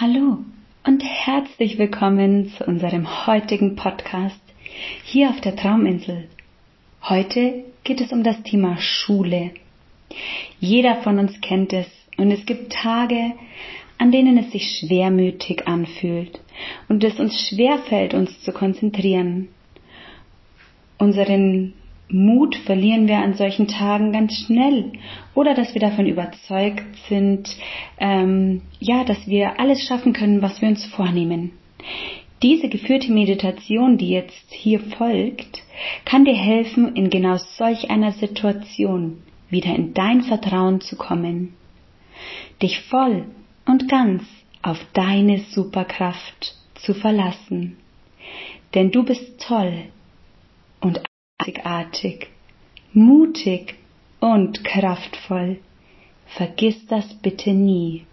Hallo und herzlich willkommen zu unserem heutigen Podcast hier auf der Trauminsel. Heute geht es um das Thema Schule. Jeder von uns kennt es und es gibt Tage, an denen es sich schwermütig anfühlt und es uns schwerfällt, uns zu konzentrieren. Unseren Mut verlieren wir an solchen Tagen ganz schnell oder dass wir davon überzeugt sind, ähm, ja, dass wir alles schaffen können, was wir uns vornehmen. Diese geführte Meditation, die jetzt hier folgt, kann dir helfen, in genau solch einer Situation wieder in dein Vertrauen zu kommen, dich voll und ganz auf deine Superkraft zu verlassen. Denn du bist toll und einzigartig, mutig und kraftvoll. Vergiss das bitte nie.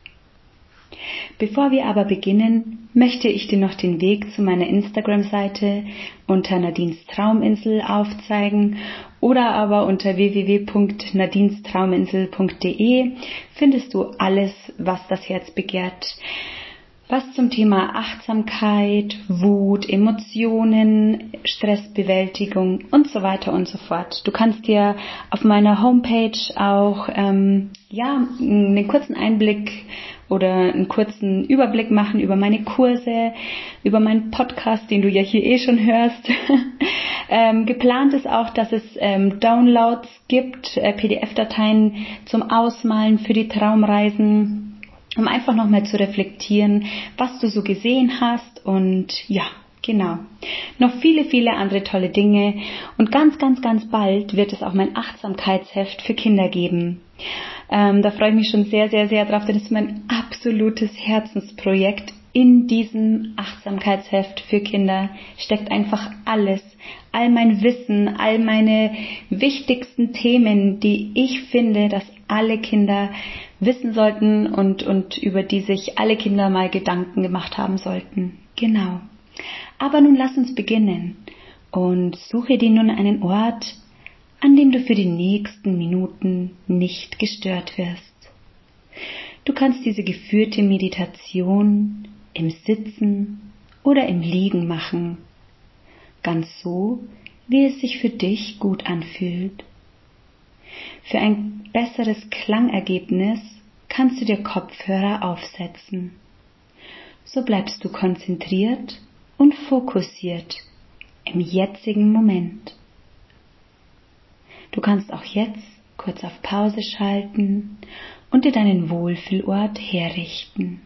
Bevor wir aber beginnen, möchte ich dir noch den Weg zu meiner Instagram-Seite unter Nadines Trauminsel aufzeigen oder aber unter www.nadinstrauminsel.de findest du alles, was das Herz begehrt was zum Thema Achtsamkeit, Wut, Emotionen, Stressbewältigung und so weiter und so fort. Du kannst dir auf meiner Homepage auch ähm, ja einen kurzen Einblick oder einen kurzen Überblick machen über meine Kurse, über meinen Podcast, den du ja hier eh schon hörst. ähm, geplant ist auch, dass es ähm, Downloads gibt, äh, PDF-Dateien zum Ausmalen für die Traumreisen um einfach nochmal zu reflektieren, was du so gesehen hast und ja, genau. Noch viele, viele andere tolle Dinge und ganz, ganz, ganz bald wird es auch mein Achtsamkeitsheft für Kinder geben. Ähm, da freue ich mich schon sehr, sehr, sehr drauf, denn es ist mein absolutes Herzensprojekt. In diesem Achtsamkeitsheft für Kinder steckt einfach alles, all mein Wissen, all meine wichtigsten Themen, die ich finde, dass alle Kinder wissen sollten und, und über die sich alle Kinder mal Gedanken gemacht haben sollten. Genau. Aber nun lass uns beginnen und suche dir nun einen Ort, an dem du für die nächsten Minuten nicht gestört wirst. Du kannst diese geführte Meditation im Sitzen oder im Liegen machen, ganz so, wie es sich für dich gut anfühlt. Für ein besseres Klangergebnis kannst du dir Kopfhörer aufsetzen. So bleibst du konzentriert und fokussiert im jetzigen Moment. Du kannst auch jetzt kurz auf Pause schalten und dir deinen Wohlfühlort herrichten.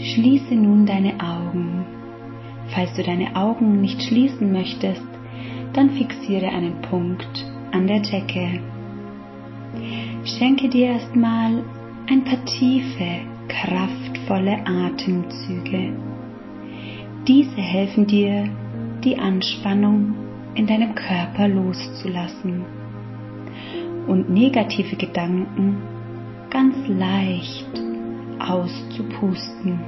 Schließe nun deine Augen. Falls du deine Augen nicht schließen möchtest, dann fixiere einen Punkt an der Decke. Schenke dir erstmal ein paar tiefe, kraftvolle Atemzüge. Diese helfen dir, die Anspannung in deinem Körper loszulassen und negative Gedanken ganz leicht auszupusten.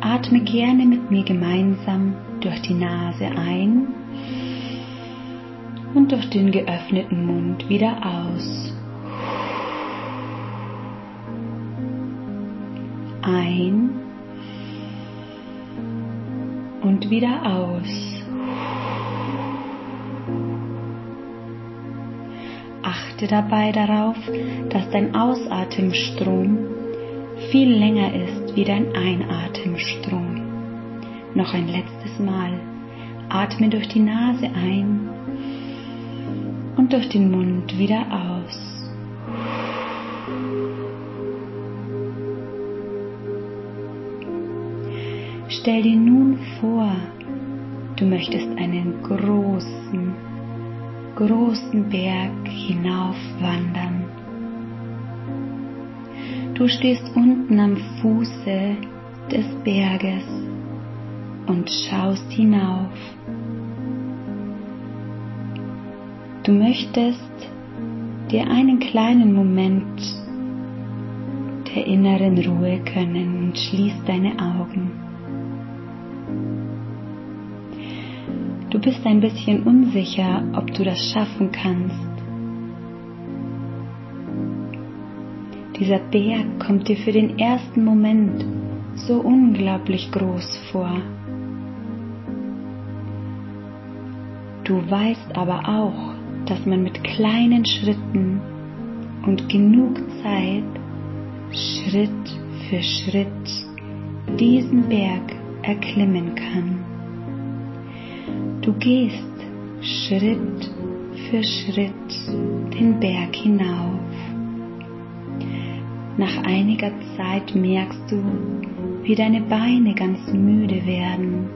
Atme gerne mit mir gemeinsam durch die Nase ein und durch den geöffneten Mund wieder aus. Ein und wieder aus. Achte dabei darauf, dass dein Ausatemstrom viel länger ist wie dein Einatemstrom. Noch ein letztes Mal. Atme durch die Nase ein und durch den Mund wieder aus. Stell dir nun vor, du möchtest einen großen, großen Berg hinaufwandern. Du stehst unten am Fuße des Berges und schaust hinauf. Du möchtest dir einen kleinen Moment der inneren Ruhe gönnen und schließ deine Augen. Du bist ein bisschen unsicher, ob du das schaffen kannst. Dieser Berg kommt dir für den ersten Moment so unglaublich groß vor. Du weißt aber auch, dass man mit kleinen Schritten und genug Zeit Schritt für Schritt diesen Berg erklimmen kann. Du gehst Schritt für Schritt den Berg hinauf. Nach einiger Zeit merkst du, wie deine Beine ganz müde werden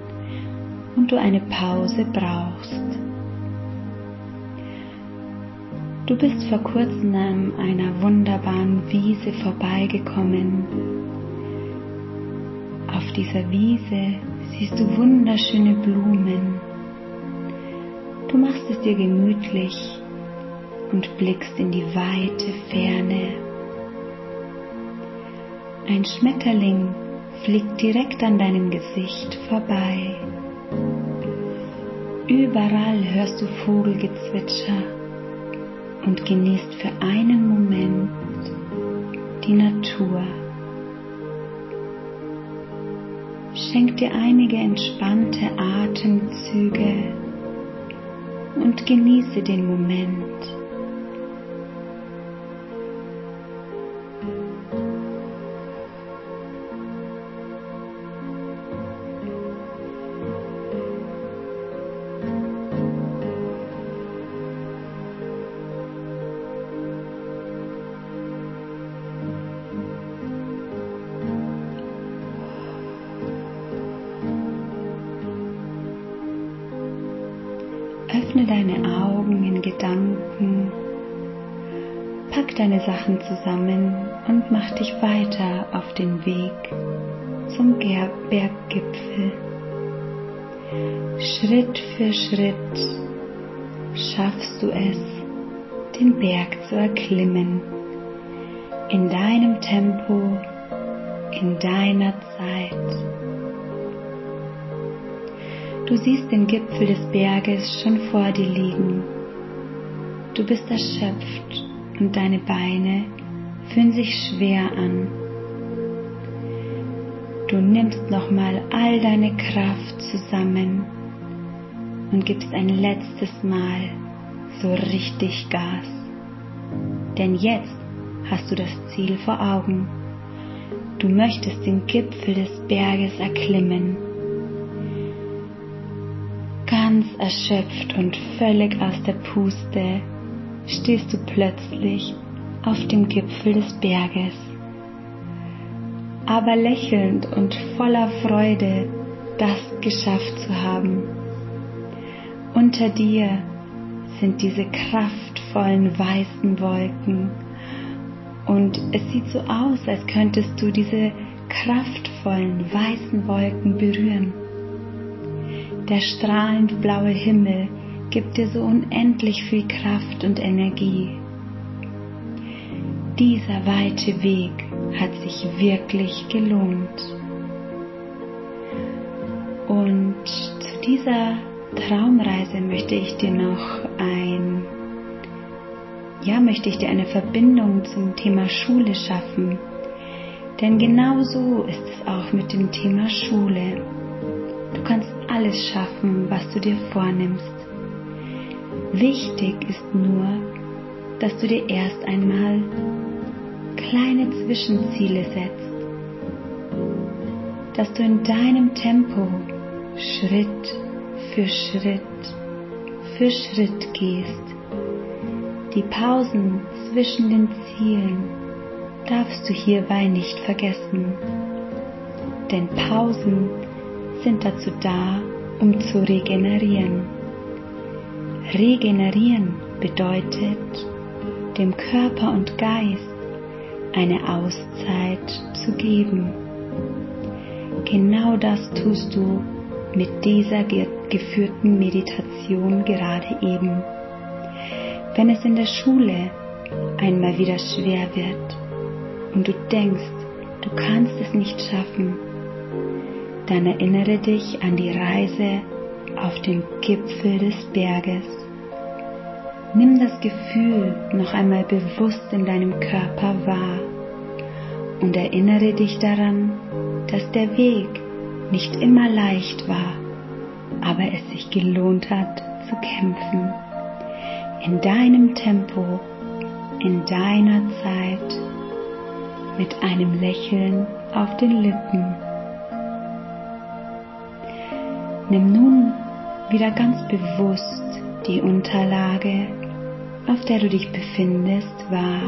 und du eine Pause brauchst. Du bist vor kurzem an einer wunderbaren Wiese vorbeigekommen. Auf dieser Wiese siehst du wunderschöne Blumen. Du machst es dir gemütlich und blickst in die weite Ferne. Ein Schmetterling fliegt direkt an deinem Gesicht vorbei. Überall hörst du Vogelgezwitscher und genießt für einen Moment die Natur. Schenk dir einige entspannte Atemzüge und genieße den Moment. Deine Augen in Gedanken, pack deine Sachen zusammen und mach dich weiter auf den Weg zum Berggipfel. Schritt für Schritt schaffst du es, den Berg zu erklimmen, in deinem Tempo, in deiner Zeit. Du siehst den Gipfel des Berges schon vor dir liegen. Du bist erschöpft und deine Beine fühlen sich schwer an. Du nimmst nochmal all deine Kraft zusammen und gibst ein letztes Mal so richtig Gas. Denn jetzt hast du das Ziel vor Augen. Du möchtest den Gipfel des Berges erklimmen erschöpft und völlig aus der Puste stehst du plötzlich auf dem Gipfel des Berges. Aber lächelnd und voller Freude, das geschafft zu haben. Unter dir sind diese kraftvollen weißen Wolken und es sieht so aus, als könntest du diese kraftvollen weißen Wolken berühren. Der strahlend blaue Himmel gibt dir so unendlich viel Kraft und Energie. Dieser weite Weg hat sich wirklich gelohnt. Und zu dieser Traumreise möchte ich dir noch ein, ja, möchte ich dir eine Verbindung zum Thema Schule schaffen. Denn genau so ist es auch mit dem Thema Schule. Du kannst alles schaffen, was du dir vornimmst. Wichtig ist nur, dass du dir erst einmal kleine Zwischenziele setzt, dass du in deinem Tempo Schritt für Schritt für Schritt gehst. Die Pausen zwischen den Zielen darfst du hierbei nicht vergessen, denn Pausen sind dazu da, um zu regenerieren. Regenerieren bedeutet, dem Körper und Geist eine Auszeit zu geben. Genau das tust du mit dieser geführten Meditation gerade eben. Wenn es in der Schule einmal wieder schwer wird und du denkst, du kannst es nicht schaffen, dann erinnere dich an die Reise auf dem Gipfel des Berges. Nimm das Gefühl noch einmal bewusst in deinem Körper wahr und erinnere dich daran, dass der Weg nicht immer leicht war, aber es sich gelohnt hat zu kämpfen. In deinem Tempo, in deiner Zeit, mit einem Lächeln auf den Lippen. Nimm nun wieder ganz bewusst die Unterlage, auf der du dich befindest, wahr.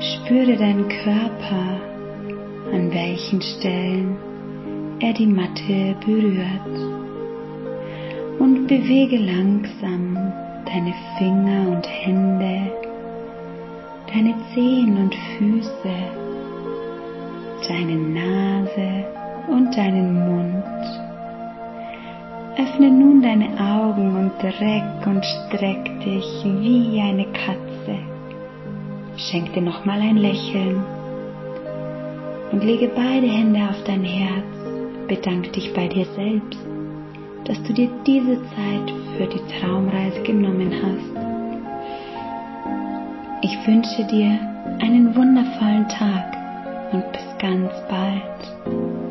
Spüre deinen Körper, an welchen Stellen er die Matte berührt. Und bewege langsam deine Finger und Hände, deine Zehen und Füße, deine Nase und deinen Mund. Öffne nun deine Augen und reck und streck dich wie eine Katze. Schenk dir nochmal ein Lächeln und lege beide Hände auf dein Herz. Bedanke dich bei dir selbst, dass du dir diese Zeit für die Traumreise genommen hast. Ich wünsche dir einen wundervollen Tag und bis ganz bald.